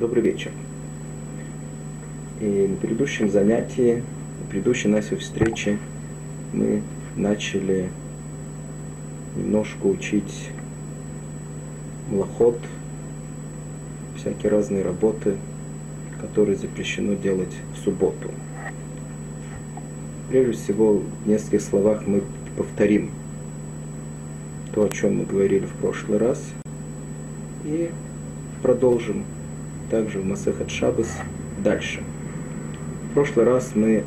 Добрый вечер. И на предыдущем занятии, на предыдущей нашей встрече мы начали немножко учить млоход, всякие разные работы, которые запрещено делать в субботу. Прежде всего, в нескольких словах мы повторим то, о чем мы говорили в прошлый раз, и продолжим также в Масехат Шабас дальше. В прошлый раз мы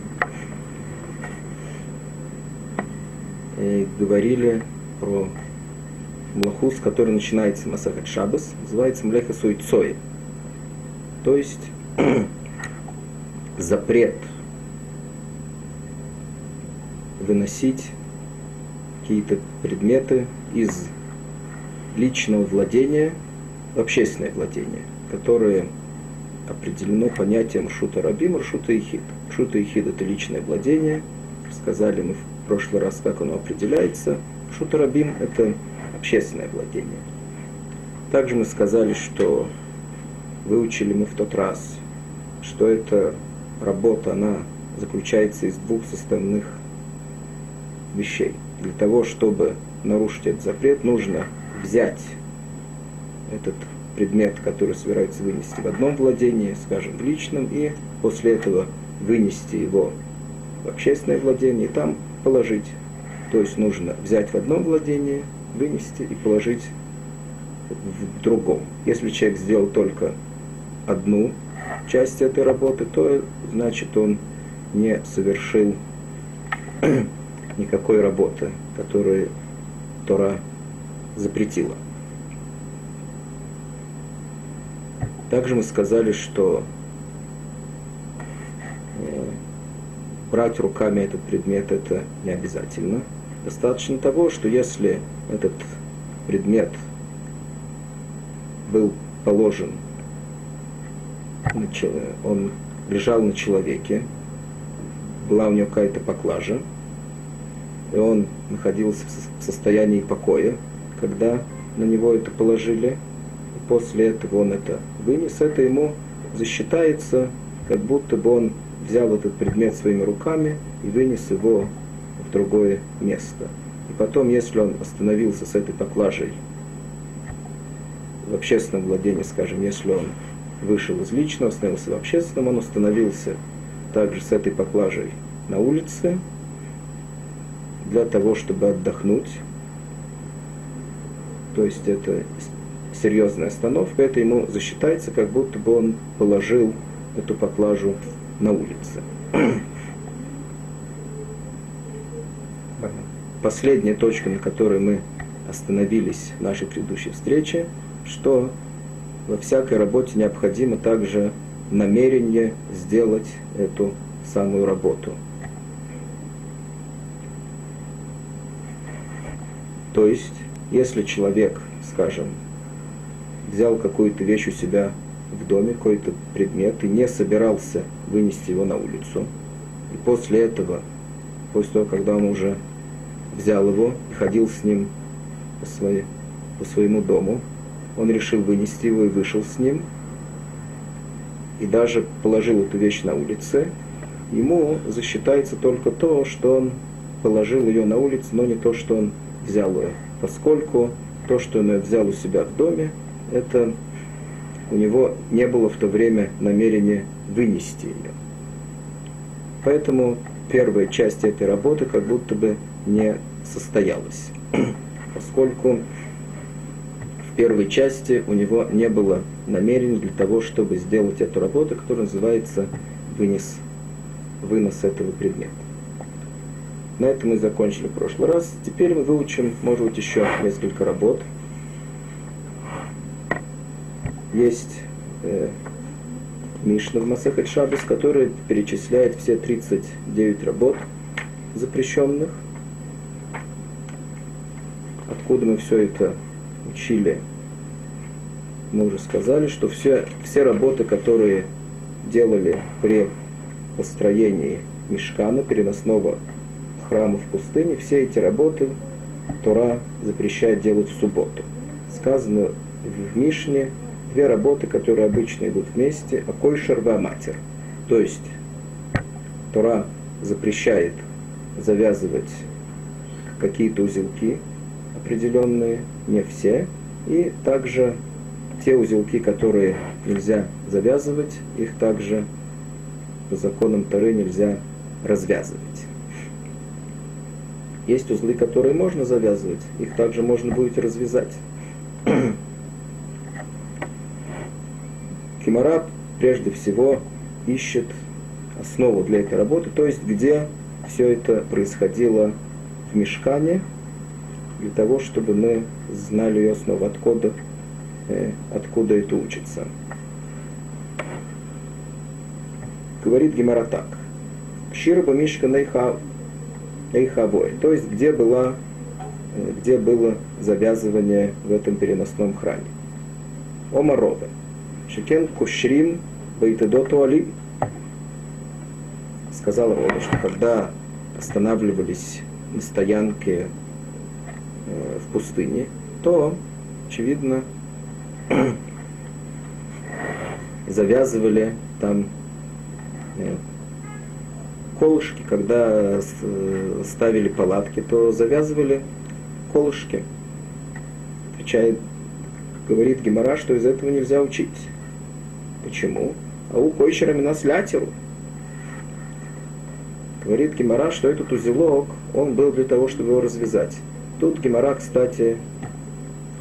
э, говорили про млаху, с которой начинается Масахат Шабас, называется Млеха Суйцой. То есть запрет выносить какие-то предметы из личного владения в общественное владение, которое определено понятием шута и шута ихид. Шута ихид это личное владение. Сказали мы в прошлый раз, как оно определяется. Шута рабим это общественное владение. Также мы сказали, что выучили мы в тот раз, что эта работа, она заключается из двух составных вещей. Для того, чтобы нарушить этот запрет, нужно взять этот предмет, который собирается вынести в одном владении, скажем, в личном, и после этого вынести его в общественное владение и там положить. То есть нужно взять в одном владении, вынести и положить в другом. Если человек сделал только одну часть этой работы, то значит он не совершил никакой работы, которую Тора запретила. Также мы сказали, что э, брать руками этот предмет это не обязательно. Достаточно того, что если этот предмет был положен, он лежал на человеке, была у него какая-то поклажа, и он находился в состоянии покоя, когда на него это положили, и после этого он это вынес, это ему засчитается, как будто бы он взял этот предмет своими руками и вынес его в другое место. И потом, если он остановился с этой поклажей в общественном владении, скажем, если он вышел из личного, остановился в общественном, он остановился также с этой поклажей на улице для того, чтобы отдохнуть. То есть это серьезная остановка, это ему засчитается, как будто бы он положил эту поклажу на улице. Последняя точка, на которой мы остановились в нашей предыдущей встрече, что во всякой работе необходимо также намерение сделать эту самую работу. То есть, если человек, скажем, взял какую-то вещь у себя в доме, какой-то предмет, и не собирался вынести его на улицу, и после этого, после того, когда он уже взял его и ходил с ним по, своей, по своему дому, он решил вынести его и вышел с ним, и даже положил эту вещь на улице, ему засчитается только то, что он положил ее на улице, но не то, что он взял ее, поскольку то, что он взял у себя в доме, это у него не было в то время намерения вынести ее. Поэтому первая часть этой работы как будто бы не состоялась, поскольку в первой части у него не было намерения для того, чтобы сделать эту работу, которая называется вынес, вынос этого предмета. На этом мы закончили в прошлый раз. Теперь мы выучим, может быть, еще несколько работ. Есть э, Мишна в Масехет Шабус, который перечисляет все 39 работ запрещенных. Откуда мы все это учили? Мы уже сказали, что все, все работы, которые делали при построении мешкана, переносного храма в пустыне, все эти работы Тора запрещает делать в субботу. Сказано в Мишне две работы, которые обычно идут вместе, акой шерва матер. То есть Тора запрещает завязывать какие-то узелки определенные, не все, и также те узелки, которые нельзя завязывать, их также по законам Торы нельзя развязывать. Есть узлы, которые можно завязывать, их также можно будет развязать. Кимара прежде всего ищет основу для этой работы, то есть где все это происходило в мешкане, для того, чтобы мы знали ее основу, откуда, э, откуда это учится. Говорит Гемара так. Шираба Мишка Нейха, Нейхавой, то есть где, была, э, где было завязывание в этом переносном храме. Омарова. Шекен Кушрим Байтедоту Алим. Сказал Рома, что когда останавливались на стоянке э, в пустыне, то, очевидно, завязывали там э, колышки, когда э, ставили палатки, то завязывали колышки. Отвечает, говорит Гемора, что из этого нельзя учить. Почему? А у койщера нас лятеру. Говорит Гемора, что этот узелок, он был для того, чтобы его развязать. Тут Гемора, кстати,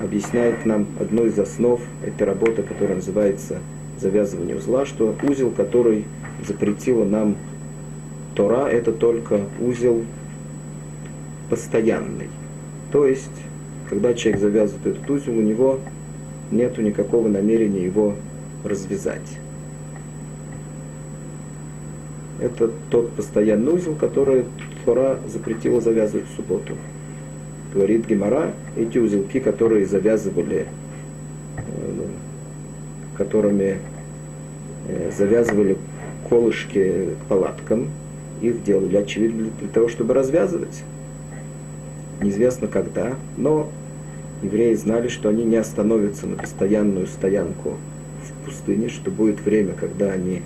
объясняет нам одну из основ этой работы, которая называется завязывание узла, что узел, который запретила нам Тора, это только узел постоянный. То есть, когда человек завязывает этот узел, у него нет никакого намерения его развязать. Это тот постоянный узел, который Тора запретила завязывать в субботу. Говорит Гемора, эти узелки, которые завязывали, э, которыми э, завязывали колышки к палаткам, их делали, очевидно, для того, чтобы развязывать. Неизвестно когда, но евреи знали, что они не остановятся на постоянную стоянку в пустыне, что будет время, когда они,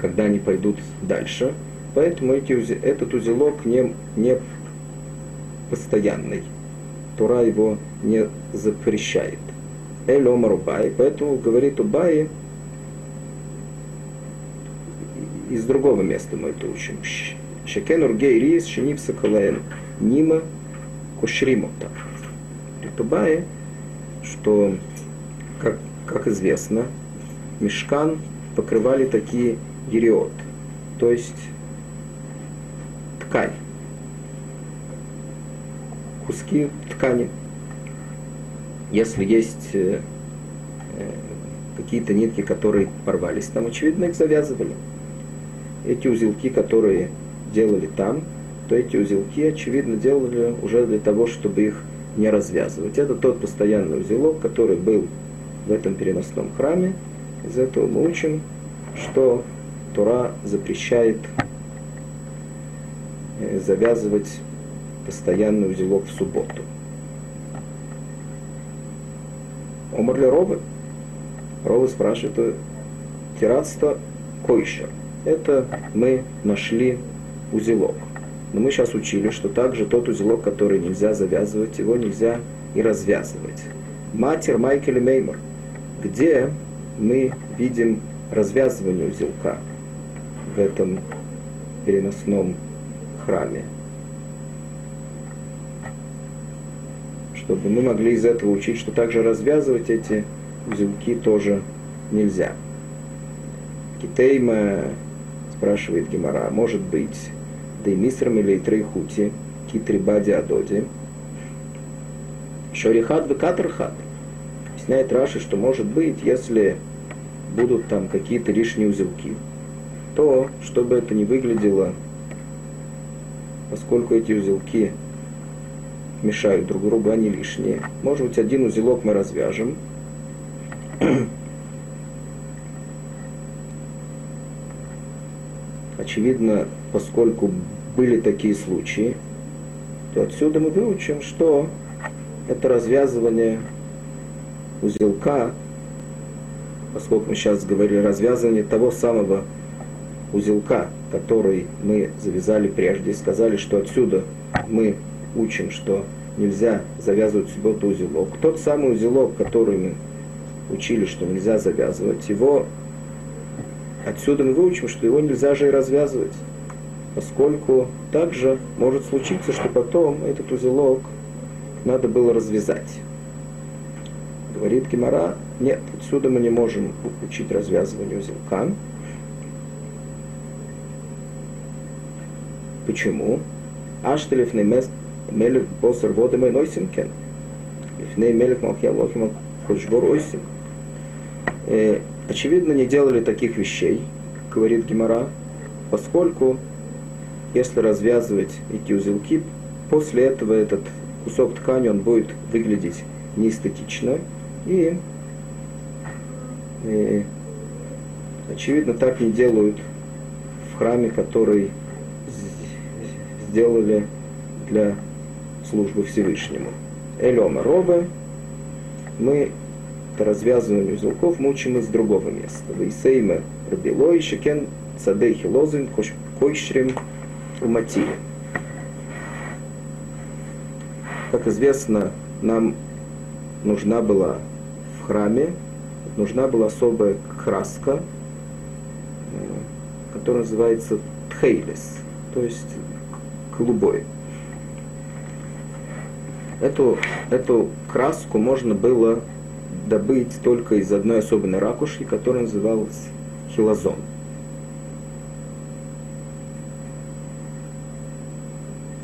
когда они пойдут дальше. Поэтому эти, этот узелок не, не постоянный. Тура его не запрещает. Эль Омар Убай, поэтому говорит Убай, из другого места мы это учим. Шекен ургей рис шенипса калаэн нима кушримута. Ритубае, что, как, как известно, мешкан покрывали такие ериот, то есть ткань, куски ткани. Если есть э, э какие-то нитки, которые порвались, там, очевидно, их завязывали эти узелки, которые делали там, то эти узелки, очевидно, делали уже для того, чтобы их не развязывать. Это тот постоянный узелок, который был в этом переносном храме. Из этого мы учим, что Тура запрещает э, завязывать постоянный узелок в субботу. Омар ли Робы? Робы спрашивает, тиратство койшер это мы нашли узелок. Но мы сейчас учили, что также тот узелок, который нельзя завязывать, его нельзя и развязывать. Матер Майкель Меймер, где мы видим развязывание узелка в этом переносном храме. Чтобы мы могли из этого учить, что также развязывать эти узелки тоже нельзя. Китейма спрашивает Гемора, может быть, да и мисрам или трейхути, китрибади адоди, шорихат векатрхат. Объясняет Раши, что может быть, если будут там какие-то лишние узелки, то, чтобы это не выглядело, поскольку эти узелки мешают друг другу, они лишние. Может быть, один узелок мы развяжем, очевидно, поскольку были такие случаи, то отсюда мы выучим, что это развязывание узелка, поскольку мы сейчас говорили развязывание того самого узелка, который мы завязали прежде, и сказали, что отсюда мы учим, что нельзя завязывать в субботу узелок. Тот самый узелок, который мы учили, что нельзя завязывать, его отсюда мы выучим, что его нельзя же и развязывать, поскольку также может случиться, что потом этот узелок надо было развязать. Говорит Гемора, нет, отсюда мы не можем учить развязывание узелка. Почему? Аштелев мелех босер водами нойсимкен. Лифней мелех малхиалохима хошбор ойсим. Э, очевидно, не делали таких вещей, говорит Гемора, поскольку если развязывать эти узелки, после этого этот кусок ткани он будет выглядеть неэстетично, и, и очевидно так не делают в храме, который сделали для службы Всевышнему. Элема Робе, мы развязывание узелков мучим из другого места. Вейсейме Рабилой, Шекен Цадейхи Лозин, Койшрим Уматире. Как известно, нам нужна была в храме, нужна была особая краска, которая называется тхейлес, то есть голубой. Эту, эту краску можно было добыть только из одной особенной ракушки, которая называлась хилозон.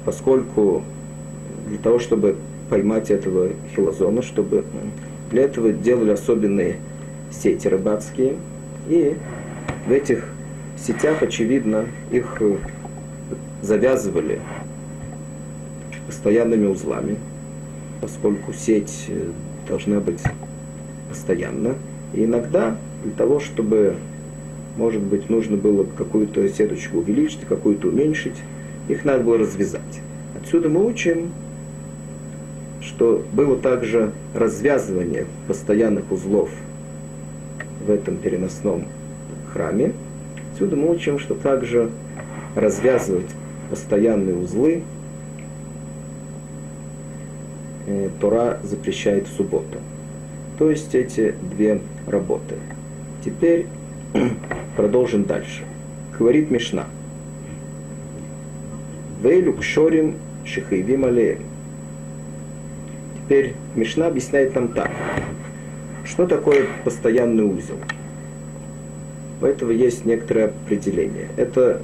Поскольку для того, чтобы поймать этого хилозона, чтобы для этого делали особенные сети рыбацкие, и в этих сетях, очевидно, их завязывали постоянными узлами, поскольку сеть э, должна быть постоянно. И иногда для того, чтобы, может быть, нужно было какую-то сеточку увеличить, какую-то уменьшить, их надо было развязать. Отсюда мы учим, что было также развязывание постоянных узлов в этом переносном храме. Отсюда мы учим, что также развязывать постоянные узлы э, Тора запрещает в субботу. То есть эти две работы. Теперь продолжим дальше. Говорит Мишна. Вейлю кшорим шихаевим алеем. Теперь Мишна объясняет нам так. Что такое постоянный узел? У этого есть некоторое определение. Это,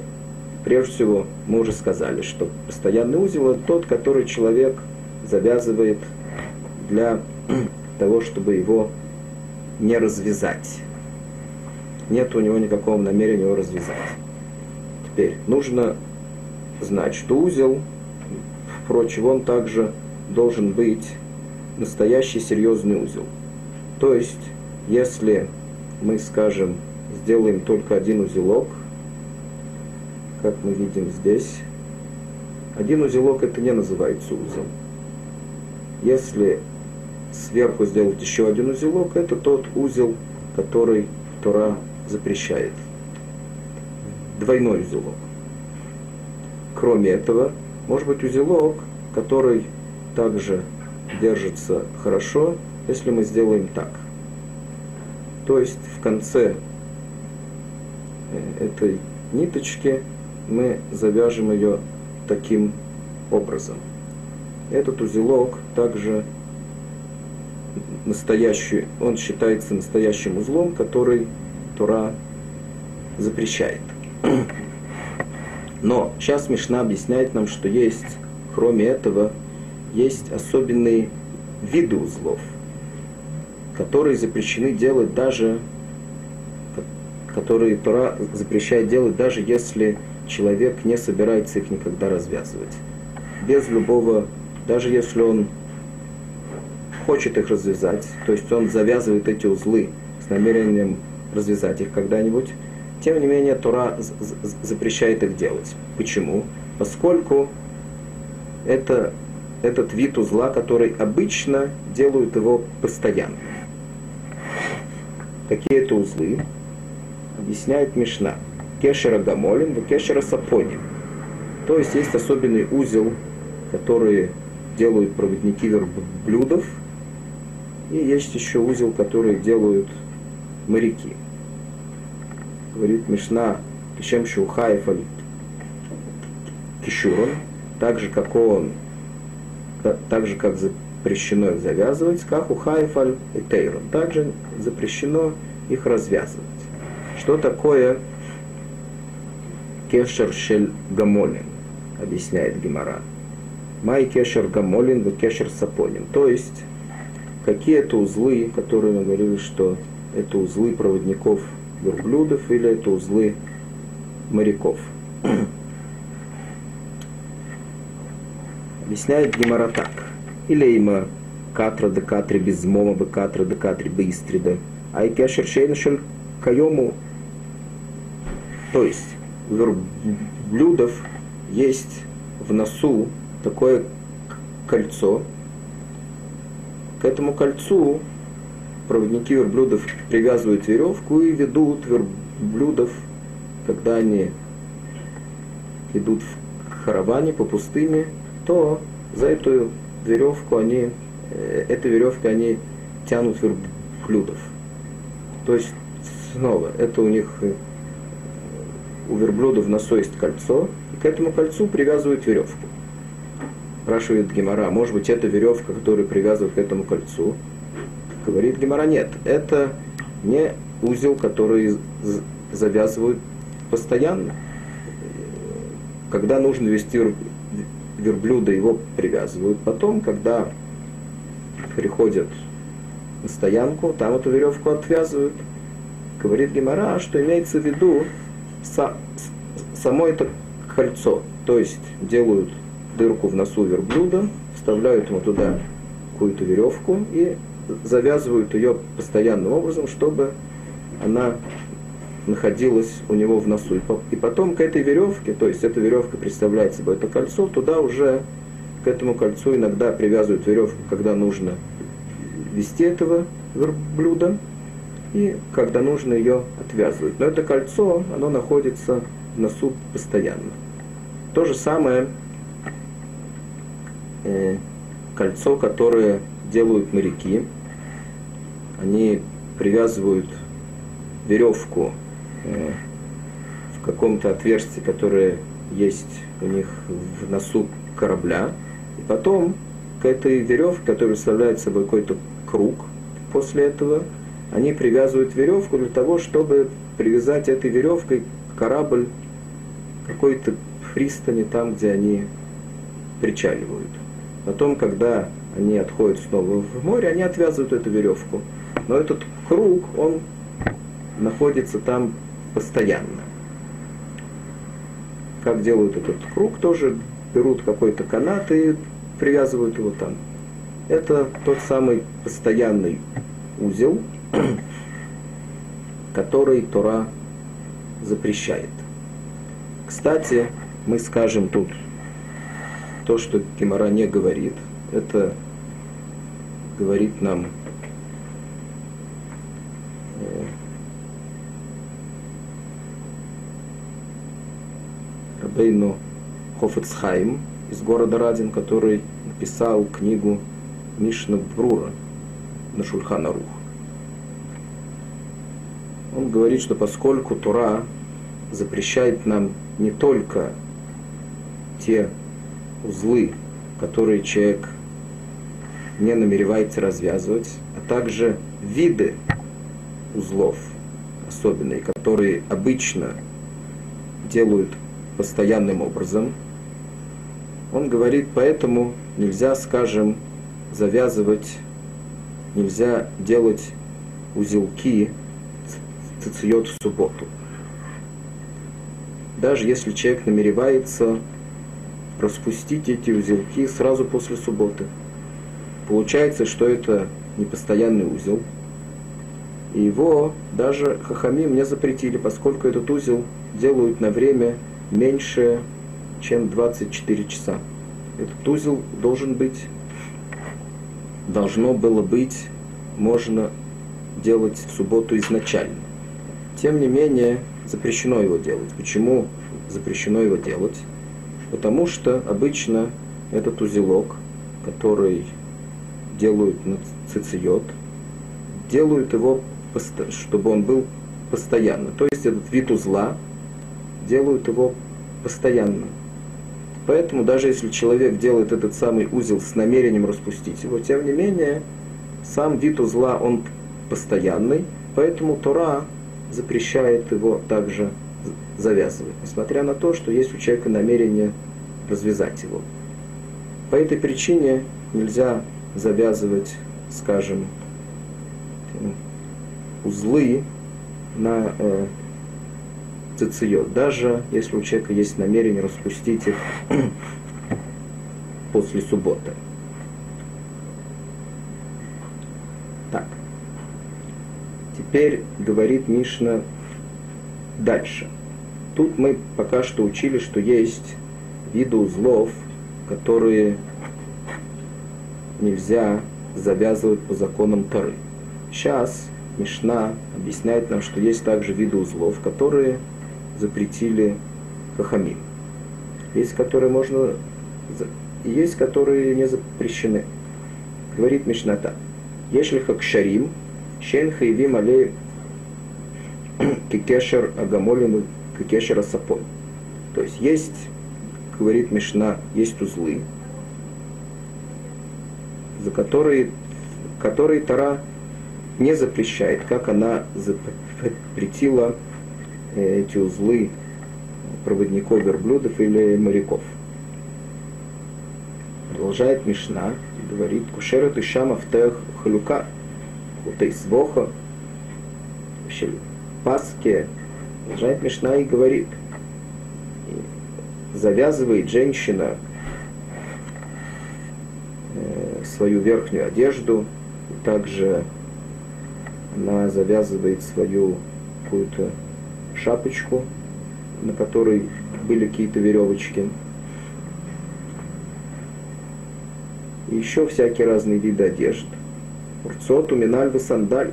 прежде всего, мы уже сказали, что постоянный узел – это тот, который человек завязывает для того, чтобы его не развязать. Нет у него никакого намерения его развязать. Теперь нужно знать, что узел, впрочем, он также должен быть настоящий серьезный узел. То есть, если мы, скажем, сделаем только один узелок, как мы видим здесь, один узелок это не называется узел. Если сверху сделать еще один узелок, это тот узел, который Тора запрещает. Двойной узелок. Кроме этого, может быть узелок, который также держится хорошо, если мы сделаем так. То есть в конце э, этой ниточки мы завяжем ее таким образом. Этот узелок также настоящий, он считается настоящим узлом, который Тура запрещает. Но сейчас Мишна объясняет нам, что есть, кроме этого, есть особенные виды узлов, которые запрещены делать даже, которые Тора запрещает делать даже если человек не собирается их никогда развязывать. Без любого, даже если он хочет их развязать, то есть он завязывает эти узлы с намерением развязать их когда-нибудь, тем не менее Тора запрещает их делать. Почему? Поскольку это этот вид узла, который обычно делают его постоянно. Какие это узлы? Объясняет Мишна. Кешера гамолин, кешера сапоним. То есть есть особенный узел, который делают проводники верблюдов, и есть еще узел, который делают моряки. Говорит Мишна, Кишем Шухаев Кишурон, так же, как он, так же, как запрещено их завязывать, как у Хайфаль и Тейрон. Также запрещено их развязывать. Что такое кешер шель гамолин, объясняет Гимара. Май кешер гамолин, в кешер сапонин. То есть, какие это узлы, которые мы говорили, что это узлы проводников верблюдов или это узлы моряков. Объясняет Гимара так. Или има катра де катри без мома бы катра де катри быстрида. А и кешер шейншель кайому. То есть у верблюдов есть в носу такое кольцо. К этому кольцу проводники верблюдов привязывают веревку и ведут верблюдов, когда они идут в караване по пустыне, то за эту веревку они, э, эту веревку они тянут верблюдов. То есть снова это у них э, у верблюда в носу есть кольцо, и к этому кольцу привязывают веревку. Спрашивает Гемора, может быть, это веревка, которую привязывают к этому кольцу? Говорит Гемора, нет, это не узел, который завязывают постоянно. Когда нужно вести верблюда, его привязывают. Потом, когда приходят на стоянку, там эту веревку отвязывают. Говорит Гемора, что имеется в виду са, само это кольцо. То есть делают дырку в носу верблюда, вставляют ему туда какую-то веревку и завязывают ее постоянным образом, чтобы она находилась у него в носу. И потом к этой веревке, то есть эта веревка представляет собой это кольцо, туда уже к этому кольцу иногда привязывают веревку, когда нужно вести этого верблюда, и когда нужно ее отвязывают. Но это кольцо, оно находится в носу постоянно. То же самое кольцо, которое делают моряки. Они привязывают веревку э, в каком-то отверстии, которое есть у них в носу корабля. И потом к этой веревке, которая представляет собой какой-то круг, после этого они привязывают веревку для того, чтобы привязать этой веревкой корабль какой-то пристани там, где они причаливают. Потом, когда они отходят снова в море, они отвязывают эту веревку. Но этот круг, он находится там постоянно. Как делают этот круг, тоже берут какой-то канат и привязывают его там. Это тот самый постоянный узел, который Тора запрещает. Кстати, мы скажем тут то, что Гемора не говорит. Это говорит нам э, Рабейну Хофецхайм из города Радин, который написал книгу Мишна Брура на Шульхана Рух. Он говорит, что поскольку Тура запрещает нам не только те узлы, которые человек не намеревается развязывать, а также виды узлов особенные, которые обычно делают постоянным образом. Он говорит, поэтому нельзя, скажем, завязывать, нельзя делать узелки цициот в субботу. Даже если человек намеревается распустить эти узелки сразу после субботы. Получается, что это непостоянный узел. И его даже хахами мне запретили, поскольку этот узел делают на время меньше, чем 24 часа. Этот узел должен быть, должно было быть можно делать в субботу изначально. Тем не менее, запрещено его делать. Почему запрещено его делать? Потому что обычно этот узелок, который делают на цициот, делают его, чтобы он был постоянно. То есть этот вид узла делают его постоянно. Поэтому даже если человек делает этот самый узел с намерением распустить его, тем не менее, сам вид узла, он постоянный, поэтому Тора запрещает его также завязывать, несмотря на то, что есть у человека намерение развязать его. По этой причине нельзя завязывать, скажем, узлы на э, цициот, даже если у человека есть намерение распустить их после субботы. Так. Теперь говорит Мишна дальше. Тут мы пока что учили, что есть виды узлов, которые нельзя завязывать по законам Тары. Сейчас Мишна объясняет нам, что есть также виды узлов, которые запретили хахамим. Есть, которые можно, есть, которые не запрещены. Говорит Мишна так. Если хакшарим, шен хайвим алей кекешер агамолину кекешер асапон. То есть есть, говорит Мишна, есть узлы, за которые, которые Тара не запрещает, как она запретила э, эти узлы проводников верблюдов или моряков. Продолжает Мишна говорит, кушерет и шамов тех халюка, утейсвоха, паске, продолжает Мишна и говорит, завязывает женщина э, свою верхнюю одежду, также она завязывает свою какую-то шапочку, на которой были какие-то веревочки. И еще всякие разные виды одежд. Урцот, уминальвы, сандаль.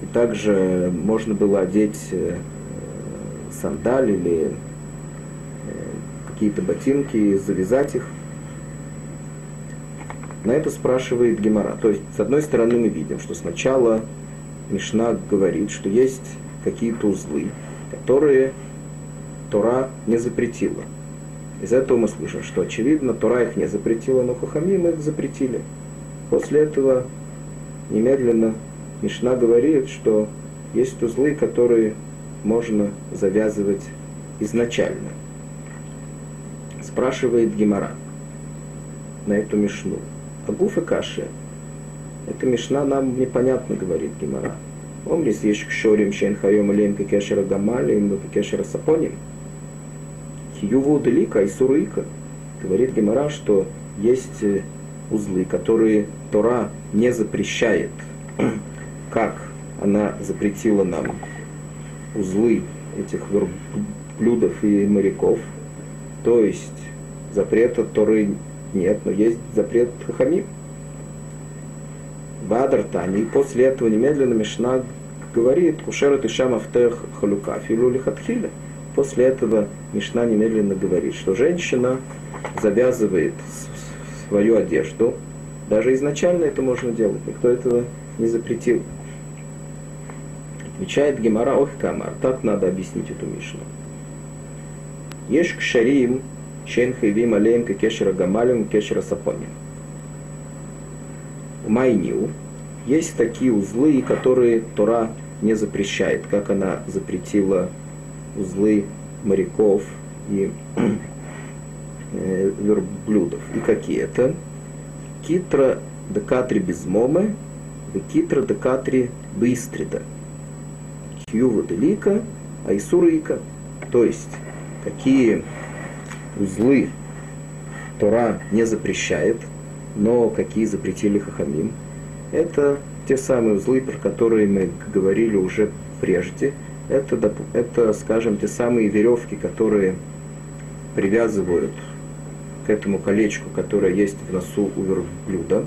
И также можно было одеть э, сандаль или э, какие-то ботинки, завязать их – на это спрашивает Гемора. То есть, с одной стороны, мы видим, что сначала Мишна говорит, что есть какие-то узлы, которые Тора не запретила. Из этого мы слышим, что очевидно, Тора их не запретила, но Хахамим их запретили. После этого немедленно Мишна говорит, что есть узлы, которые можно завязывать изначально. Спрашивает Гемора на эту Мишну. Агуф и каши. Это Мишна нам непонятно, говорит Гимара. Омрис ешь кшорим шен хайом илем кекешера гамали им кекешера сапоним. Хиюву далика и суруика. Говорит Гимара, что есть э, узлы, которые Тора не запрещает, как она запретила нам узлы этих верблюдов и моряков. То есть запрета Торы нет, но есть запрет Хахамим. Бадр Тани. И после этого немедленно Мишна говорит, Кушера Тишам Автех Халюка, Филу Лихатхиля. После этого Мишна немедленно говорит, что женщина завязывает свою одежду. Даже изначально это можно делать, никто этого не запретил. Отвечает Гемара Охкамар. Так надо объяснить эту Мишну. Еш кшарим Шен хайвим алеем кешера гамалем кешера сапоним. Майнил есть такие узлы, которые Тора не запрещает, как она запретила узлы моряков и э, верблюдов. И какие это? Китра декатри безмомы, китра декатри быстрида. Кьюва делика, айсурика. То есть, какие узлы Тора не запрещает, но какие запретили Хахамим, это те самые узлы, про которые мы говорили уже прежде. Это, это, скажем, те самые веревки, которые привязывают к этому колечку, которое есть в носу у верблюда.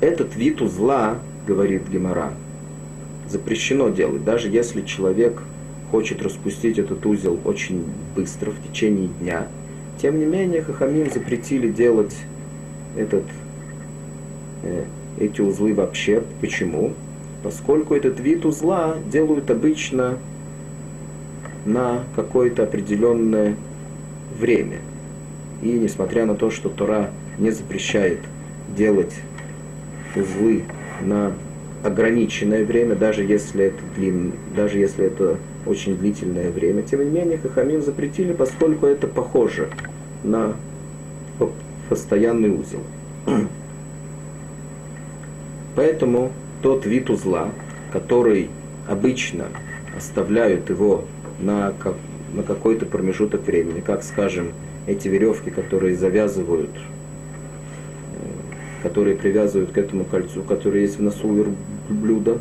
этот вид узла, говорит Гемора, запрещено делать, даже если человек хочет распустить этот узел очень быстро, в течение дня. Тем не менее, Хахамим запретили делать этот, э, эти узлы вообще. Почему? Поскольку этот вид узла делают обычно на какое-то определенное время. И несмотря на то, что Тора не запрещает делать узлы на ограниченное время, даже если это длин, даже если это очень длительное время. Тем не менее, Хахамим запретили, поскольку это похоже на постоянный узел. Поэтому тот вид узла, который обычно оставляют его на, как, на какой-то промежуток времени, как, скажем, эти веревки, которые завязывают которые привязывают к этому кольцу, которое есть в носу верблюда.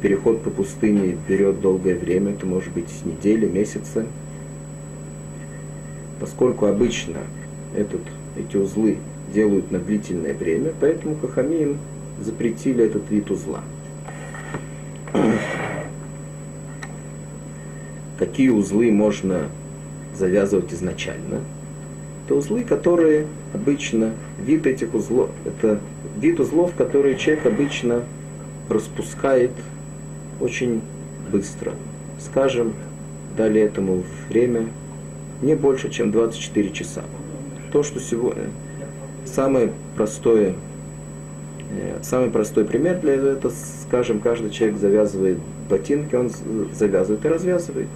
Переход по пустыне берет долгое время, это может быть недели, месяцы. Поскольку обычно этот, эти узлы делают на длительное время, поэтому Хахамим запретили этот вид узла. Какие узлы можно завязывать изначально? Это узлы, которые обычно вид этих узлов, это вид узлов, которые человек обычно распускает очень быстро. Скажем, дали этому время не больше, чем 24 часа. То, что сегодня самое простое, э, самый простой пример для этого, это, скажем, каждый человек завязывает ботинки, он завязывает и развязывает.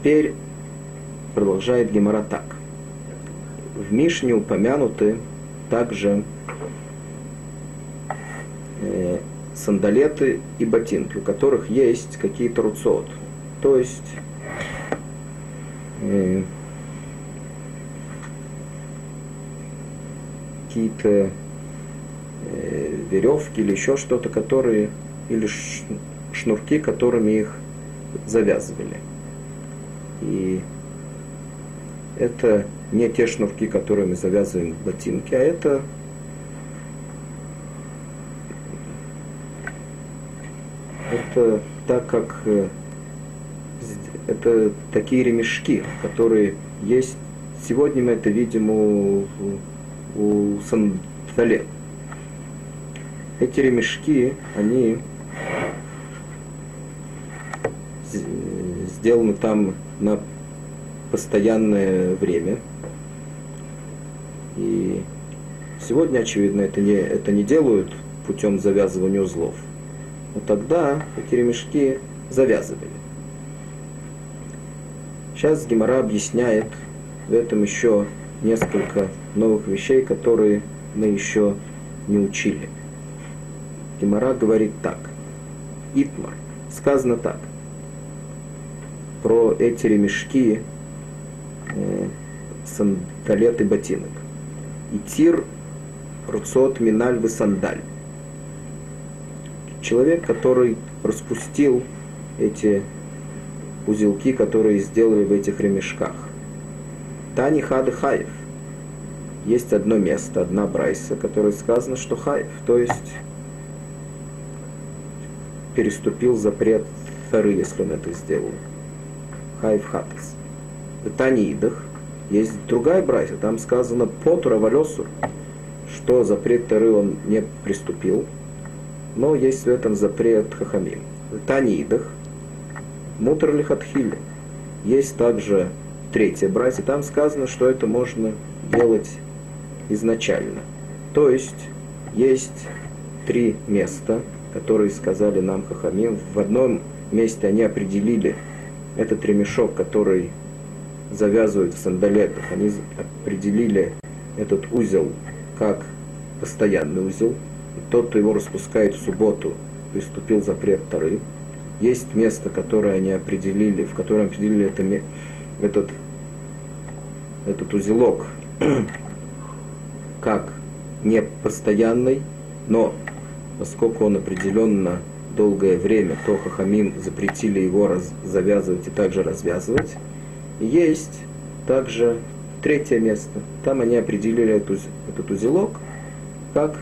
Теперь продолжает Гемора так. В Мишне упомянуты также э, сандалеты и ботинки, у которых есть какие-то руцот. То есть э, какие-то э, веревки или еще что-то, которые, или шнурки, которыми их завязывали. И это не те шнурки, которые мы завязываем ботинки, а это это так как э, это такие ремешки, которые есть. Сегодня мы это видим у, у сандалет. Эти ремешки, они сделаны там на постоянное время. И сегодня, очевидно, это не, это не делают путем завязывания узлов. Но тогда эти ремешки завязывали. Сейчас Гимара объясняет в этом еще несколько новых вещей, которые мы еще не учили. Гимара говорит так. Итмар. Сказано так про эти ремешки, э, сандалет и ботинок. И тир руцот миналь сандаль. Человек, который распустил эти узелки, которые сделали в этих ремешках. Тани хады хаев. Есть одно место, одна брайса, которое сказано, что хаев, то есть переступил запрет Тары, если он это сделал. Хайф Хатас. В Таниидах есть другая братья, там сказано Потура Валесур, что запрет Тары он не приступил, но есть в этом запрет Хахамим. В Таниидах Мутр. Есть также третья братья, там сказано, что это можно делать изначально. То есть есть три места, которые сказали нам Хахамим. В одном месте они определили этот ремешок, который завязывают в сандалетах, они определили этот узел как постоянный узел. И тот, кто его распускает в субботу, приступил запрет Тары. Есть место, которое они определили, в котором определили это, этот, этот узелок как не постоянный, но поскольку он определенно долгое время, то Хахамим запретили его раз, завязывать и также развязывать. Есть также третье место. Там они определили эту, этот узелок как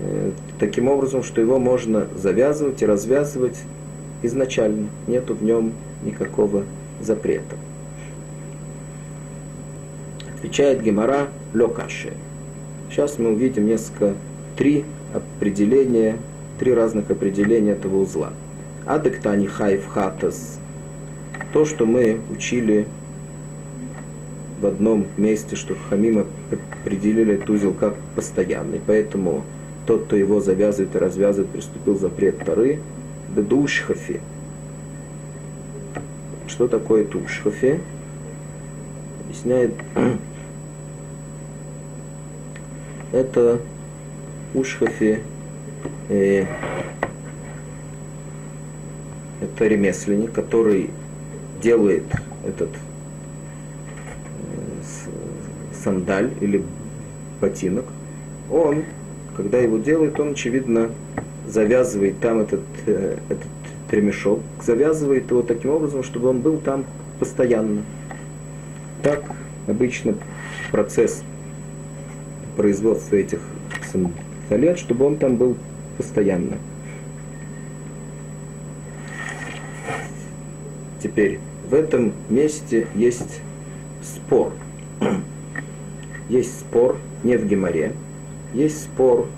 э, таким образом, что его можно завязывать и развязывать изначально. Нету в нем никакого запрета. Отвечает Гемора Лёкаши. Сейчас мы увидим несколько, три определения, три разных определения этого узла. Адектани хайф хатас. То, что мы учили в одном месте, что Хамима определили этот узел как постоянный. Поэтому тот, кто его завязывает и развязывает, приступил запрет Тары. Бедушхафи. Что такое тушхафи? Объясняет это Ушхафи, э, это ремесленник, который делает этот э, сандаль или ботинок. Он, когда его делает, он, очевидно, завязывает там этот, э, этот ремешок, завязывает его таким образом, чтобы он был там постоянно. Так обычно процесс производства этих сандалет, чтобы он там был постоянно. Теперь, в этом месте есть спор. Есть спор не в Геморе, есть спор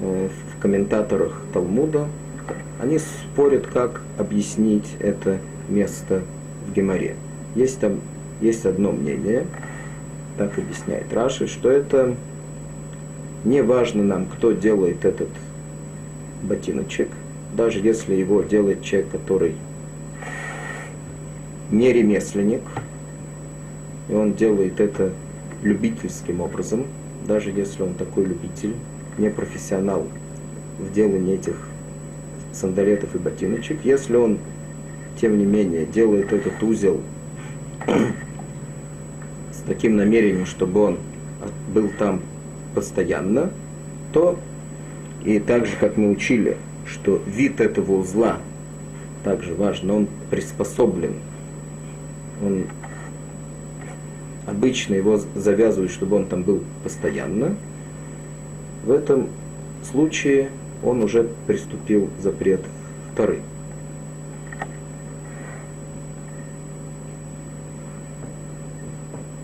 э, в комментаторах Талмуда. Они спорят, как объяснить это место в Геморе. Есть там есть одно мнение, так объясняет Раши, что это не важно нам, кто делает этот ботиночек, даже если его делает человек, который не ремесленник, и он делает это любительским образом, даже если он такой любитель, не профессионал в делании этих сандалетов и ботиночек, если он, тем не менее, делает этот узел с таким намерением, чтобы он был там постоянно, то и так же, как мы учили, что вид этого узла также важен, он приспособлен, он обычно его завязывают, чтобы он там был постоянно, в этом случае он уже приступил запрет второй.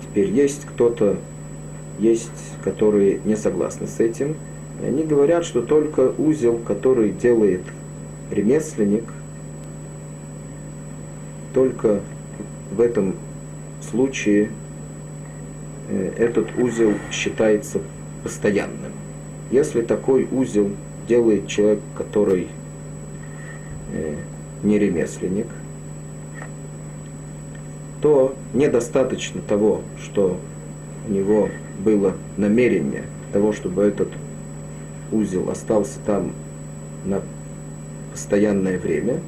Теперь есть кто-то, есть, которые не согласны с этим. И они говорят, что только узел, который делает ремесленник, только в этом случае э, этот узел считается постоянным. Если такой узел делает человек, который э, не ремесленник, то недостаточно того, что у него было намерение того, чтобы этот узел остался там на постоянное время,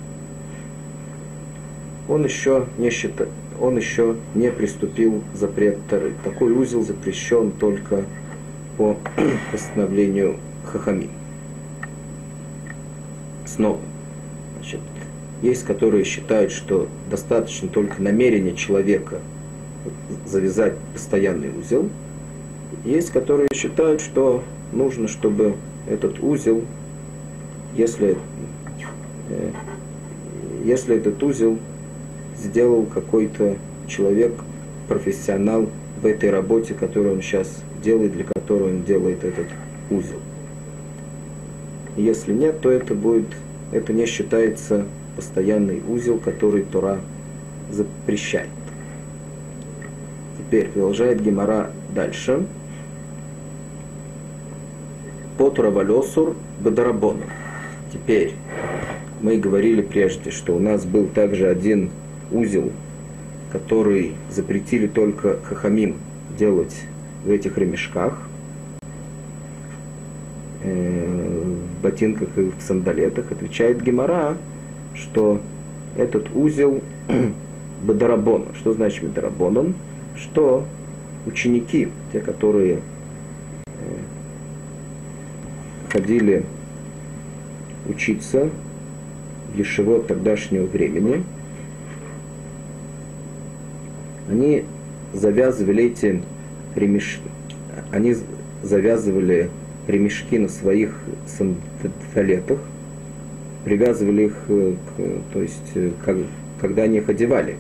он еще не считает, он еще не приступил запрет Тары. Такой узел запрещен только по постановлению Хахами. Снова. Значит, есть, которые считают, что достаточно только намерения человека завязать постоянный узел. Есть, которые считают, что нужно, чтобы этот узел, если, э, если этот узел сделал какой-то человек, профессионал в этой работе, которую он сейчас делает, для которой он делает этот узел. Если нет, то это будет, это не считается постоянный узел, который Тора запрещает. Теперь продолжает Гемора дальше. Потура валесур бадарабону. Теперь мы говорили прежде, что у нас был также один узел, который запретили только хахамим делать в этих ремешках, э, в ботинках и в сандалетах. Отвечает Гемора, что этот узел Бадарабон. Что значит Бадарабонон? Что ученики, те, которые э, ходили учиться в ешево тогдашнего времени, они завязывали эти ремешки, они завязывали ремешки на своих сандалетах, привязывали их, к, то есть, как, когда они их одевали.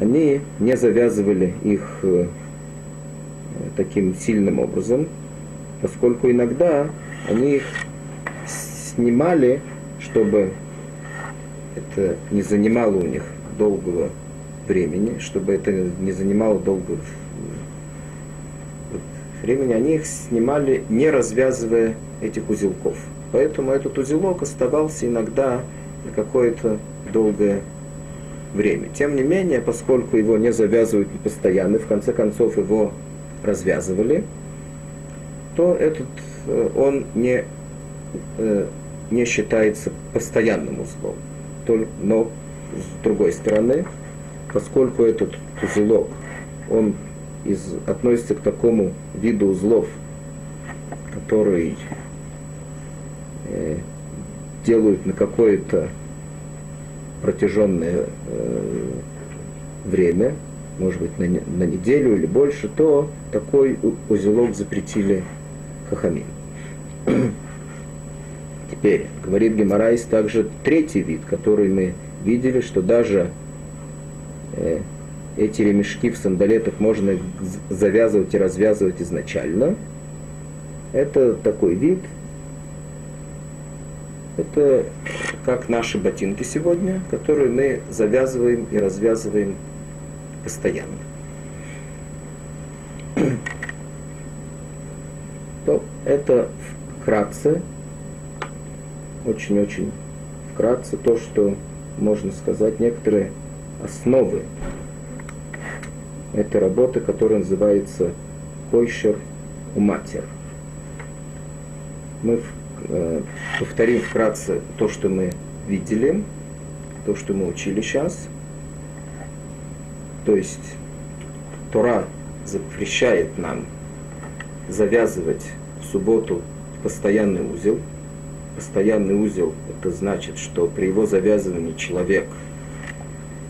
Они не завязывали их э, таким сильным образом, поскольку иногда они их снимали, чтобы это не занимало у них долгого времени, чтобы это не занимало долгого времени, они их снимали, не развязывая этих узелков. Поэтому этот узелок оставался иногда на какое-то долгое время. Тем не менее, поскольку его не завязывают постоянно, в конце концов его развязывали, то этот э, он не, э, не считается постоянным узлом. Но с другой стороны, поскольку этот узелок, он из, относится к такому виду узлов, который э, делают на какое-то протяженное э, время, может быть, на, на неделю или больше, то такой узелок запретили хахамим. Теперь, говорит Геморайс, также третий вид, который мы видели, что даже э, эти ремешки в сандалетах можно завязывать и развязывать изначально. Это такой вид. Это как наши ботинки сегодня, которые мы завязываем и развязываем постоянно. То это вкратце, очень-очень вкратце то, что можно сказать, некоторые основы этой работы, которая называется Койшер Уматер. Мы э, повторим вкратце то, что мы видели, то, что мы учили сейчас. То есть Тора запрещает нам завязывать в субботу постоянный узел. Постоянный узел – это значит, что при его завязывании человек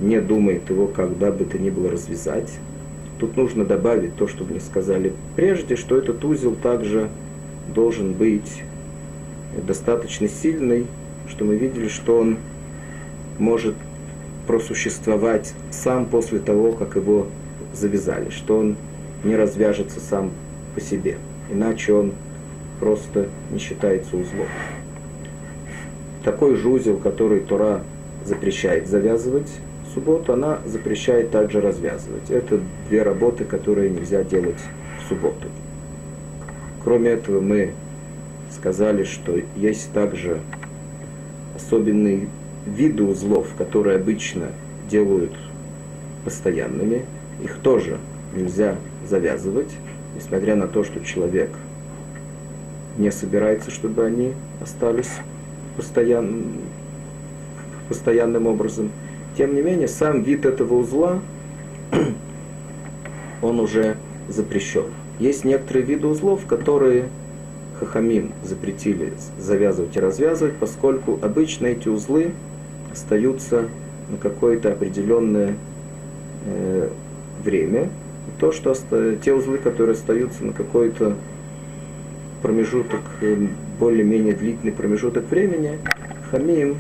не думает его когда бы то ни было развязать. Тут нужно добавить то, что мне сказали прежде, что этот узел также должен быть достаточно сильный, что мы видели, что он может просуществовать сам после того, как его завязали, что он не развяжется сам по себе, иначе он просто не считается узлом. Такой же узел, который Тора запрещает завязывать в субботу, она запрещает также развязывать. Это две работы, которые нельзя делать в субботу. Кроме этого, мы сказали, что есть также особенные виды узлов, которые обычно делают постоянными. Их тоже нельзя завязывать, несмотря на то, что человек не собирается, чтобы они остались постоян... постоянным образом. Тем не менее, сам вид этого узла, он уже запрещен. Есть некоторые виды узлов, которые Хахамим запретили завязывать и развязывать, поскольку обычно эти узлы остаются на какое-то определенное э, время. То, что те узлы, которые остаются на какой-то промежуток, э, более-менее длительный промежуток времени, Хамим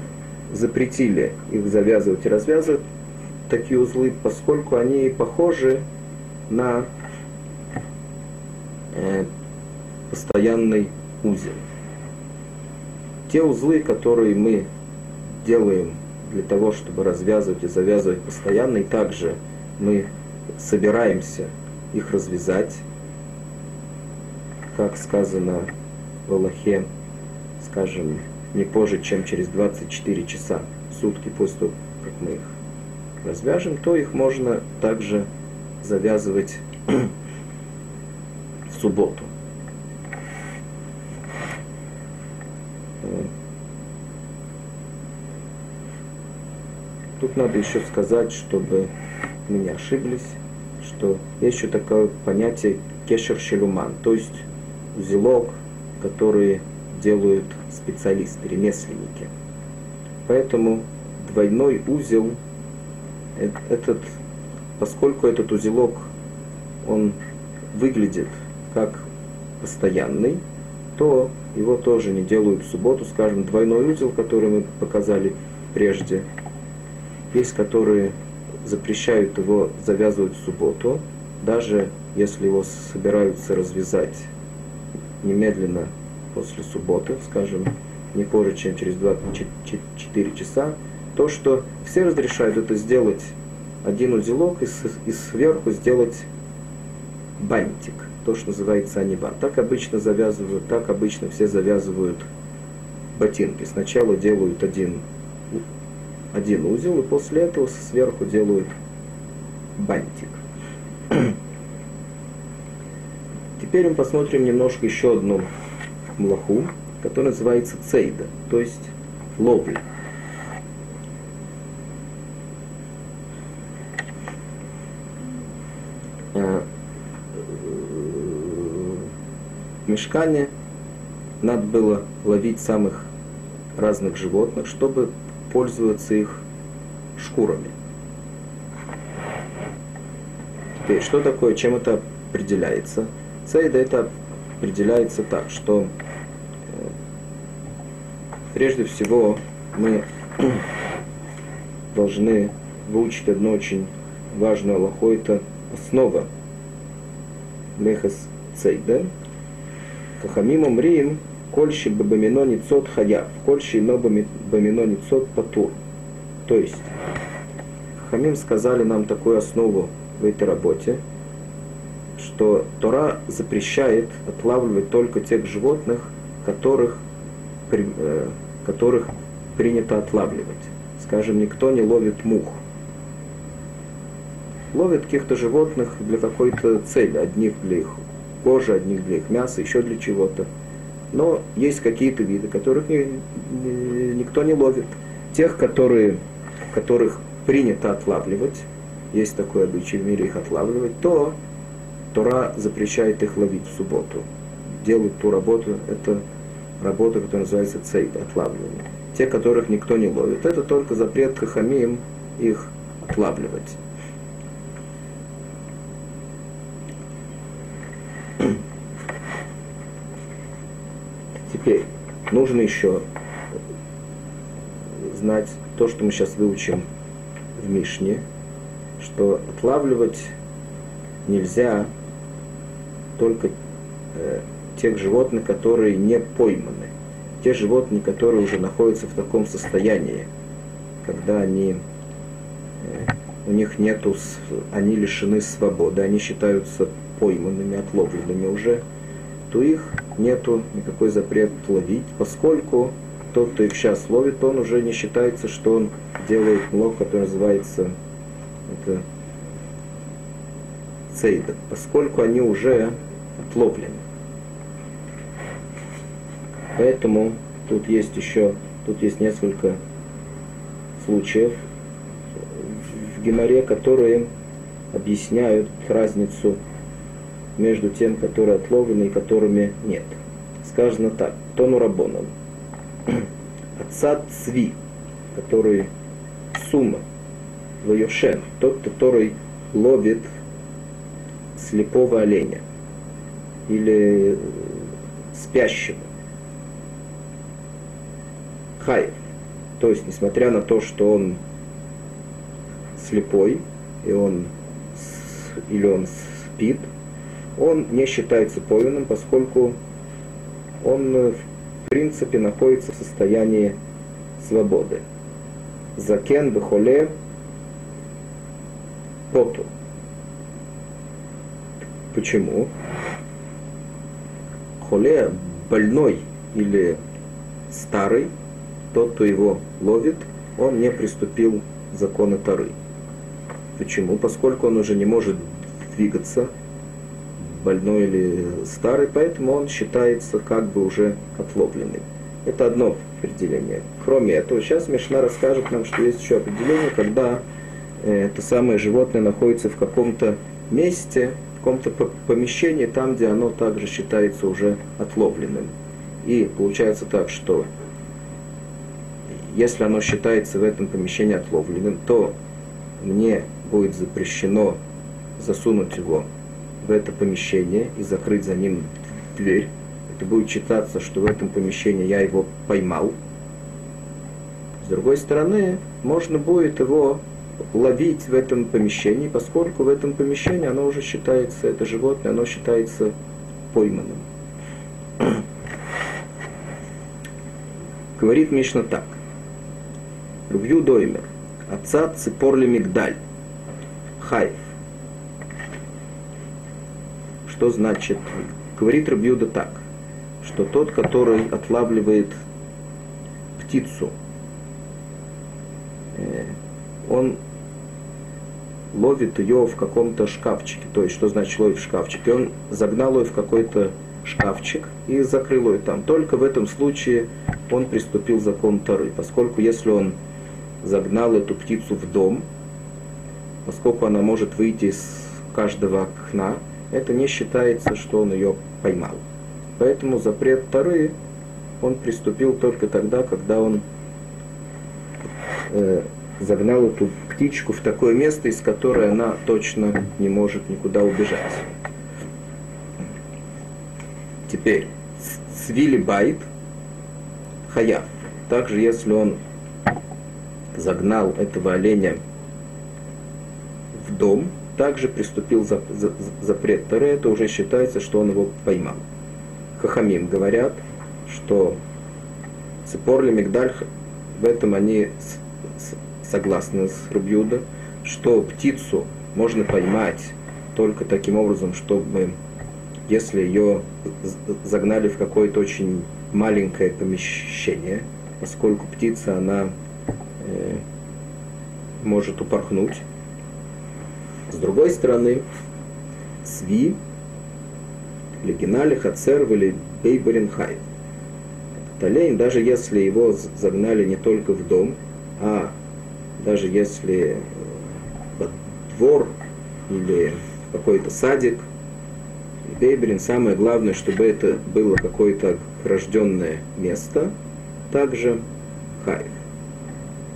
запретили их завязывать и развязывать, такие узлы, поскольку они похожи на э, постоянный узел. Те узлы, которые мы делаем для того, чтобы развязывать и завязывать постоянно, и также мы собираемся их развязать, как сказано в Аллахе, скажем, не позже, чем через 24 часа сутки после того, как мы их развяжем, то их можно также завязывать в субботу. Тут надо еще сказать, чтобы мы не ошиблись, что есть еще такое понятие кешер шелуман, то есть узелок, который делают специалисты, ремесленники. Поэтому двойной узел, э, этот, поскольку этот узелок, он выглядит как постоянный, то его тоже не делают в субботу, скажем, двойной узел, который мы показали прежде. Есть, которые запрещают его завязывать в субботу, даже если его собираются развязать немедленно после субботы, скажем, не позже, чем через 24 часа, то, что все разрешают это сделать один узелок и, и сверху сделать бантик, то, что называется анива. Так обычно завязывают, так обычно все завязывают ботинки. Сначала делают один, один узел, и после этого сверху делают бантик. Теперь мы посмотрим немножко еще одну млаху, которая называется цейда, то есть ловля. А, в мешкане надо было ловить самых разных животных, чтобы пользоваться их шкурами. Теперь, что такое, чем это определяется? Цейда это определяется так, что э, прежде всего мы должны выучить одну очень важную аллаху, это основа Мехас Цейда. Кахамим умрим, кольши бабамино ницот хаяв, кольши но бамино ницот патур. То есть, Хамим сказали нам такую основу в этой работе, что Тора запрещает отлавливать только тех животных, которых, э, которых принято отлавливать. Скажем, никто не ловит мух. Ловят каких-то животных для какой-то цели, одних для их кожи, одних для их мяса, еще для чего-то. Но есть какие-то виды, которых ни, ни, никто не ловит. Тех, которые, которых принято отлавливать, есть такой обычай в мире их отлавливать, то Тора запрещает их ловить в субботу. Делают ту работу, это работа, которая называется цейд, отлавливание. Те, которых никто не ловит. Это только запрет хахамим их отлавливать. Теперь нужно еще знать то, что мы сейчас выучим в Мишне, что отлавливать нельзя только э, тех животных, которые не пойманы. Те животные, которые уже находятся в таком состоянии, когда они, э, у них нету, они лишены свободы, они считаются пойманными, отловленными уже, то их нету никакой запрет ловить, поскольку тот, кто их сейчас ловит, он уже не считается, что он делает млох, который называется это цейда, поскольку они уже отлоплены. Поэтому тут есть еще, тут есть несколько случаев в Геморе, которые объясняют разницу между тем, которые отловлены и которыми нет. Сказано так, тону рабоном. Отца цви, который сумма, воешен, тот, который ловит слепого оленя или спящего. Хай. То есть, несмотря на то, что он слепой, и он или он спит, он не считается пойманным, поскольку он в принципе находится в состоянии свободы. Закен бехоле поту. Почему? Холе больной или старый, тот, кто его ловит, он не приступил закона Тары. Почему? Поскольку он уже не может двигаться, больной или старый, поэтому он считается как бы уже отловленным. Это одно определение. Кроме этого, сейчас Мишна расскажет нам, что есть еще определение, когда э, это самое животное находится в каком-то месте, каком-то помещении, там, где оно также считается уже отловленным. И получается так, что если оно считается в этом помещении отловленным, то мне будет запрещено засунуть его в это помещение и закрыть за ним дверь. Это будет считаться, что в этом помещении я его поймал. С другой стороны, можно будет его ловить в этом помещении, поскольку в этом помещении оно уже считается, это животное, оно считается пойманным. Говорит Мишна так. Рубью доймер. Отца ципорли мигдаль. Хайф. Что значит? Говорит Рубьюда так, что тот, который отлавливает птицу, э, он ловит ее в каком-то шкафчике. То есть, что значит ловит в шкафчике? Он загнал ее в какой-то шкафчик и закрыл ее там. Только в этом случае он приступил закон Тары, поскольку если он загнал эту птицу в дом, поскольку она может выйти из каждого окна, это не считается, что он ее поймал. Поэтому запрет Тары он приступил только тогда, когда он э, загнал эту птичку в такое место, из которой она точно не может никуда убежать. Теперь, свили байт, хаяв. Также, если он загнал этого оленя в дом, также приступил за, за, запрет Таре, это уже считается, что он его поймал. Хахамим говорят, что Цепорли Мигдаль, в этом они согласны с Рубьюда, что птицу можно поймать только таким образом, чтобы если ее загнали в какое-то очень маленькое помещение, поскольку птица, она э, может упорхнуть. С другой стороны, сви, легинали, хацер или бейбаринхай. Олень, даже если его загнали не только в дом, а даже если э, двор или какой-то садик, Бейберин, самое главное, чтобы это было какое-то рожденное место, также хайф.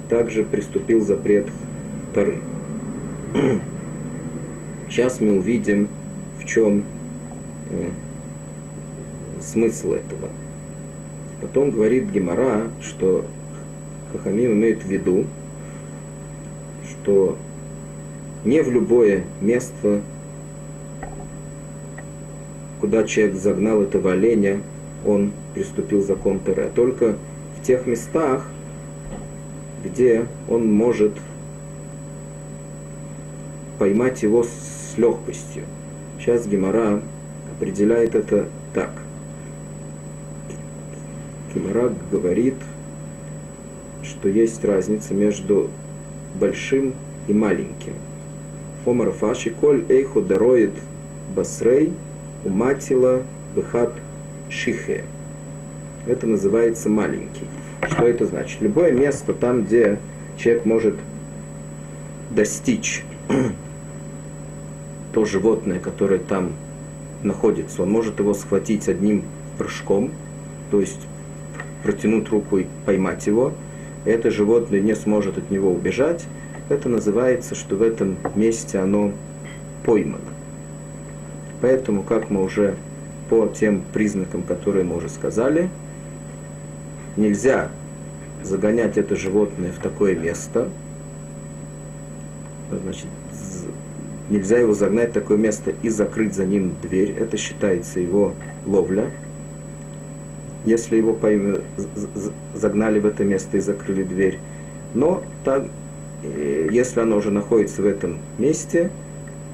Также приступил запрет Тары. Сейчас мы увидим, в чем э, смысл этого. Потом говорит Гемора, что Хахамим имеет в виду, что не в любое место, куда человек загнал этого оленя, он приступил закон Тере, а только в тех местах, где он может поймать его с легкостью. Сейчас Гемора определяет это так. Гемора говорит, что есть разница между большим и маленьким. Омар Фаши Коль Эйхо Дароид Басрей Уматила Бехат Шихе. Это называется маленький. Что это значит? Любое место там, где человек может достичь то животное, которое там находится, он может его схватить одним прыжком, то есть протянуть руку и поймать его – это животное не сможет от него убежать, это называется, что в этом месте оно поймано. Поэтому, как мы уже по тем признакам, которые мы уже сказали, нельзя загонять это животное в такое место, значит, нельзя его загнать в такое место и закрыть за ним дверь, это считается его ловля, если его пойм... загнали в это место и закрыли дверь. Но так, э, если оно уже находится в этом месте,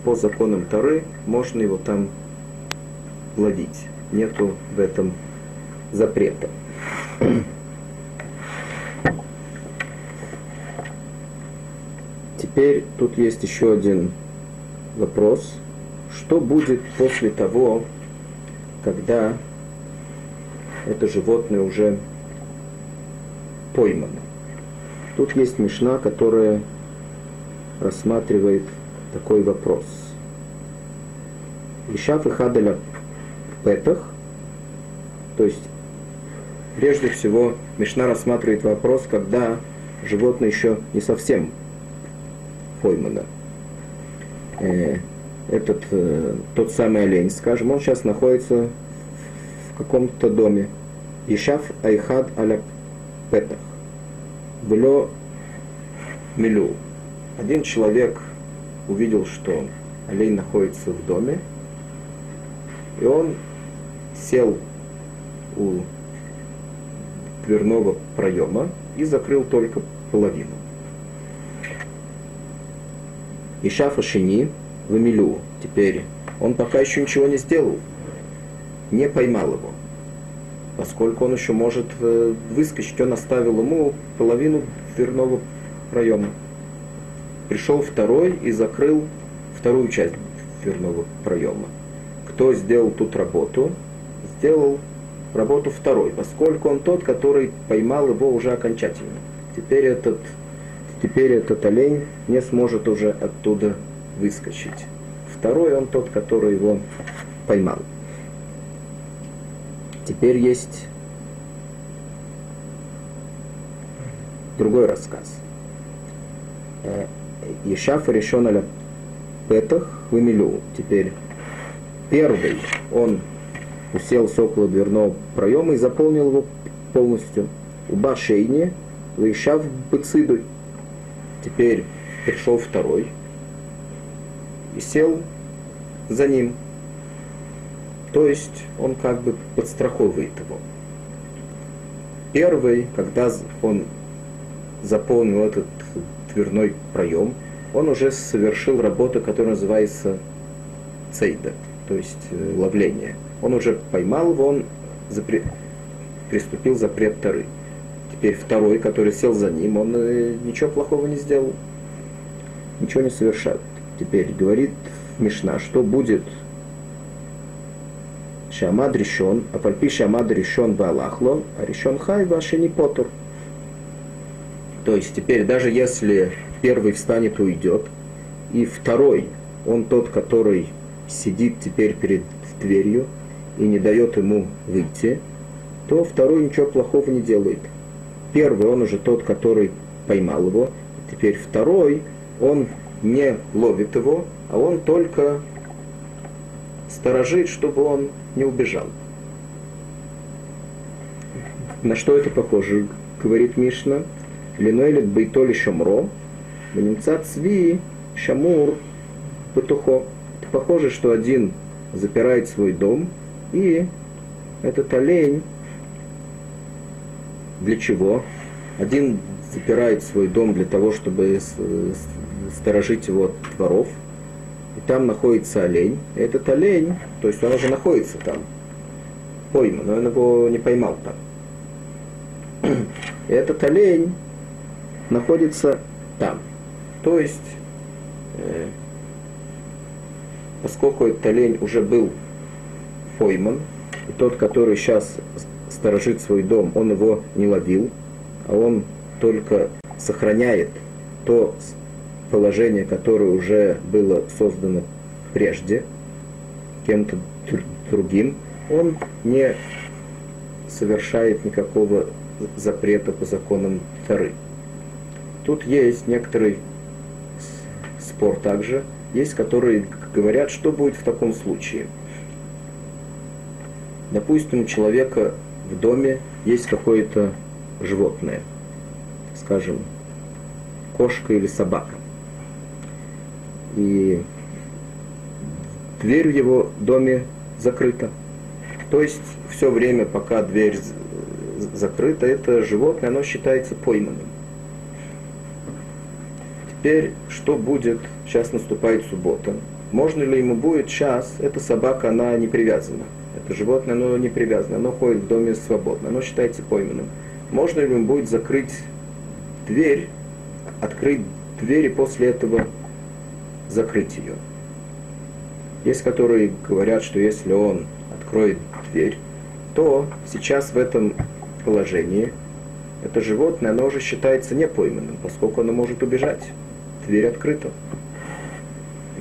по законам Тары можно его там ловить. Нету в этом запрета. Теперь тут есть еще один вопрос. Что будет после того, когда это животное уже поймано. Тут есть мешна, которая рассматривает такой вопрос. Ишаф и хадаля петах, то есть Прежде всего, Мишна рассматривает вопрос, когда животное еще не совсем поймано. Э, этот, э, тот самый олень, скажем, он сейчас находится в каком-то доме. Ишав Айхад аля Петах. Было Милю. Один человек увидел, что олень находится в доме, и он сел у дверного проема и закрыл только половину. И шафа шини в Эмилю. Теперь он пока еще ничего не сделал, не поймал его, поскольку он еще может э, выскочить. Он оставил ему половину дверного проема. Пришел второй и закрыл вторую часть дверного проема. Кто сделал тут работу? Сделал работу второй, поскольку он тот, который поймал его уже окончательно. Теперь этот, теперь этот олень не сможет уже оттуда выскочить. Второй он тот, который его поймал. Теперь есть другой рассказ. Ешафа решен аля петах в Теперь первый, он уселся около дверного проема и заполнил его полностью. Уба шейни, лейшав быцидуй. Теперь пришел второй и сел за ним. То есть он как бы подстраховывает его. Первый, когда он заполнил этот дверной проем, он уже совершил работу, которая называется цейда, то есть э, ловление. Он уже поймал его, он запре... приступил запрет Тары. Теперь второй, который сел за ним, он э, ничего плохого не сделал, ничего не совершает. Теперь говорит Мишна, что будет Шамад решен, а пальпи Шамад решен Балахло, а решен Хай ваши не потур. То есть теперь даже если первый встанет уйдет, и второй, он тот, который сидит теперь перед дверью и не дает ему выйти, то второй ничего плохого не делает. Первый, он уже тот, который поймал его, теперь второй, он не ловит его, а он только сторожит, чтобы он не убежал. На что это похоже, говорит Мишна? Линойлет бейтоли шамро, Ванимца цви шамур петухо. Это похоже, что один запирает свой дом, и этот олень для чего? Один запирает свой дом для того, чтобы сторожить его от воров, и там находится олень. Этот олень, то есть он уже находится там, пойман, но он его не поймал там. Этот олень находится там. То есть, э, поскольку этот олень уже был пойман, и тот, который сейчас сторожит свой дом, он его не ловил, а он только сохраняет то положение, которое уже было создано прежде кем-то другим, он не совершает никакого запрета по законам Тары. Тут есть некоторый спор также, есть которые говорят, что будет в таком случае. Допустим, у человека в доме есть какое-то животное, скажем, кошка или собака. И дверь в его доме закрыта. То есть все время, пока дверь закрыта, это животное, оно считается пойманным. Теперь, что будет, сейчас наступает суббота. Можно ли ему будет сейчас, эта собака, она не привязана. Это животное, оно не привязано, оно ходит в доме свободно, оно считается пойманным. Можно ли ему будет закрыть дверь, открыть дверь и после этого закрыть ее? Есть, которые говорят, что если он откроет дверь, то сейчас в этом положении это животное, оно уже считается непойманным, поскольку оно может убежать. Дверь открыта.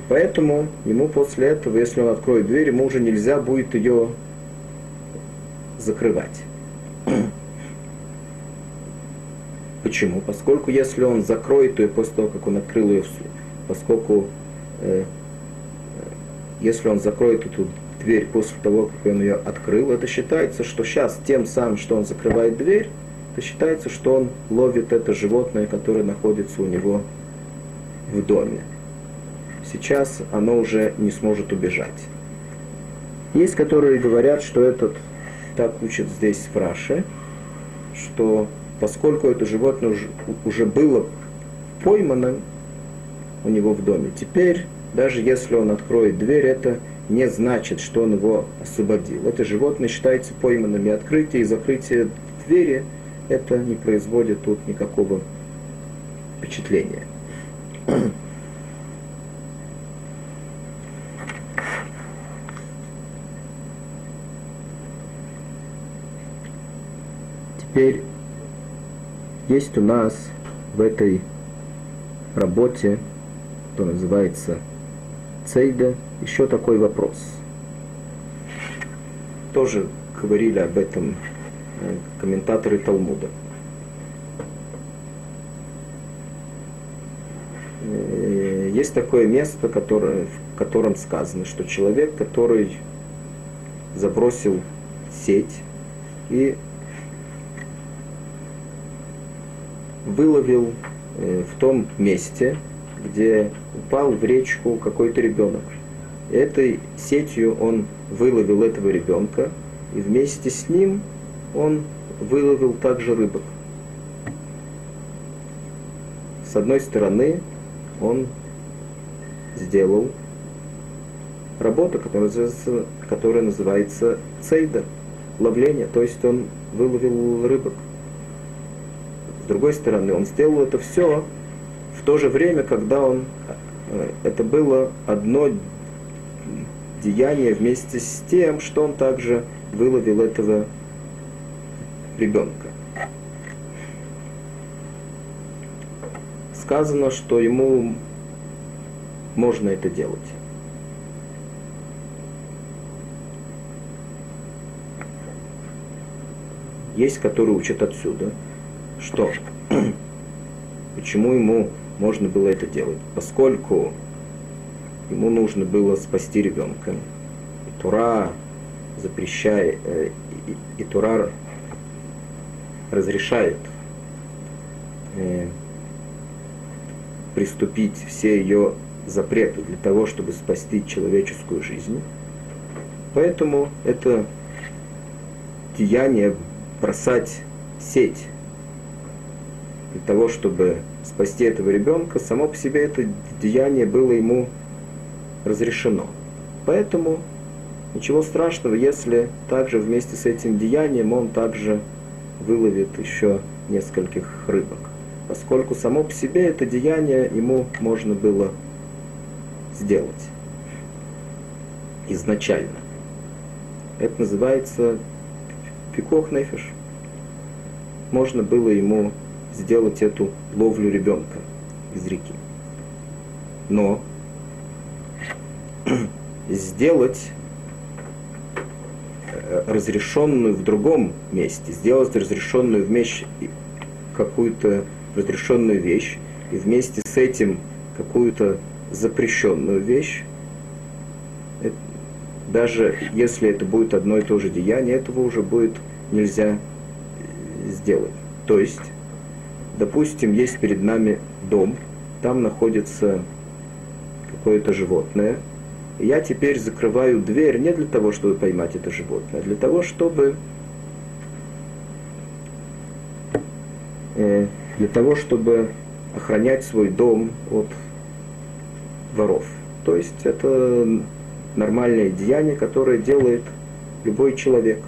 Поэтому ему после этого, если он откроет дверь, ему уже нельзя будет ее закрывать. Почему? Поскольку если он закроет ее после того, как он открыл ее, поскольку э, э, если он закроет эту дверь после того, как он ее открыл, это считается, что сейчас тем самым, что он закрывает дверь, это считается, что он ловит это животное, которое находится у него в доме. Сейчас оно уже не сможет убежать. Есть, которые говорят, что этот, так учат здесь в Раше, что поскольку это животное уже, уже было поймано у него в доме, теперь, даже если он откроет дверь, это не значит, что он его освободил. Это животное считается пойманным, и открытие и закрытие двери это не производит тут никакого впечатления. Теперь есть у нас в этой работе, что называется Цейда, еще такой вопрос. Тоже говорили об этом э, комментаторы Талмуда. Э, есть такое место, которое, в котором сказано, что человек, который забросил сеть и выловил э, в том месте, где упал в речку какой-то ребенок. Этой сетью он выловил этого ребенка, и вместе с ним он выловил также рыбок. С одной стороны, он сделал работу, которая называется, которая называется цейда, ловление, то есть он выловил рыбок. С другой стороны, он сделал это все в то же время, когда он, э, это было одно деяние вместе с тем, что он также выловил этого ребенка. Сказано, что ему можно это делать. Есть, которые учат отсюда – что? Почему ему можно было это делать? Поскольку ему нужно было спасти ребенка. И Тура запрещает, э, и, и Тура разрешает э, приступить все ее запреты для того, чтобы спасти человеческую жизнь. Поэтому это деяние бросать сеть для того, чтобы спасти этого ребенка, само по себе это деяние было ему разрешено. Поэтому ничего страшного, если также вместе с этим деянием он также выловит еще нескольких рыбок. Поскольку само по себе это деяние ему можно было сделать изначально. Это называется пикох нефиш. Можно было ему сделать эту ловлю ребенка из реки. Но сделать э, разрешенную в другом месте, сделать разрешенную вещь, какую-то разрешенную вещь, и вместе с этим какую-то запрещенную вещь, это, даже если это будет одно и то же деяние, этого уже будет нельзя сделать. То есть Допустим, есть перед нами дом, там находится какое-то животное. Я теперь закрываю дверь не для того, чтобы поймать это животное, а для того, чтобы э, для того, чтобы охранять свой дом от воров. То есть это нормальное деяние, которое делает любой человек.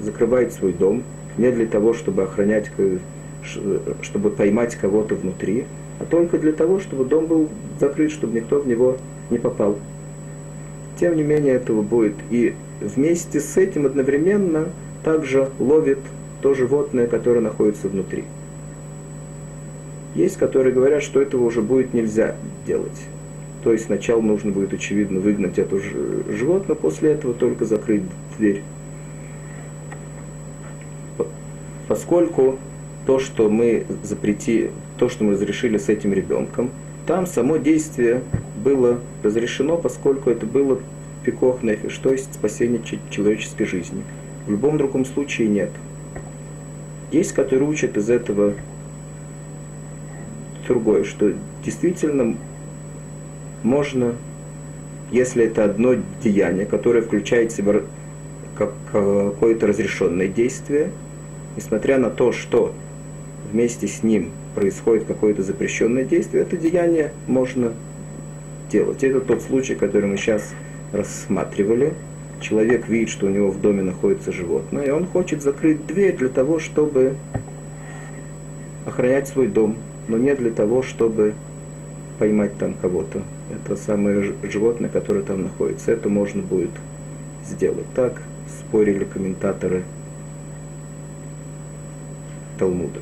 Закрывает свой дом не для того, чтобы охранять чтобы поймать кого-то внутри, а только для того, чтобы дом был закрыт, чтобы никто в него не попал. Тем не менее, этого будет. И вместе с этим одновременно также ловит то животное, которое находится внутри. Есть, которые говорят, что этого уже будет нельзя делать. То есть сначала нужно будет, очевидно, выгнать это животное, после этого только закрыть дверь. Поскольку то, что мы запрети, то, что мы разрешили с этим ребенком, там само действие было разрешено, поскольку это было пикох нефиш, то есть спасение человеческой жизни. В любом другом случае нет. Есть, которые учат из этого другое, что действительно можно, если это одно деяние, которое включает в себя какое-то разрешенное действие, несмотря на то, что вместе с ним происходит какое-то запрещенное действие, это деяние можно делать. Это тот случай, который мы сейчас рассматривали. Человек видит, что у него в доме находится животное, и он хочет закрыть дверь для того, чтобы охранять свой дом, но не для того, чтобы поймать там кого-то. Это самое животное, которое там находится. Это можно будет сделать. Так спорили комментаторы Талмуда.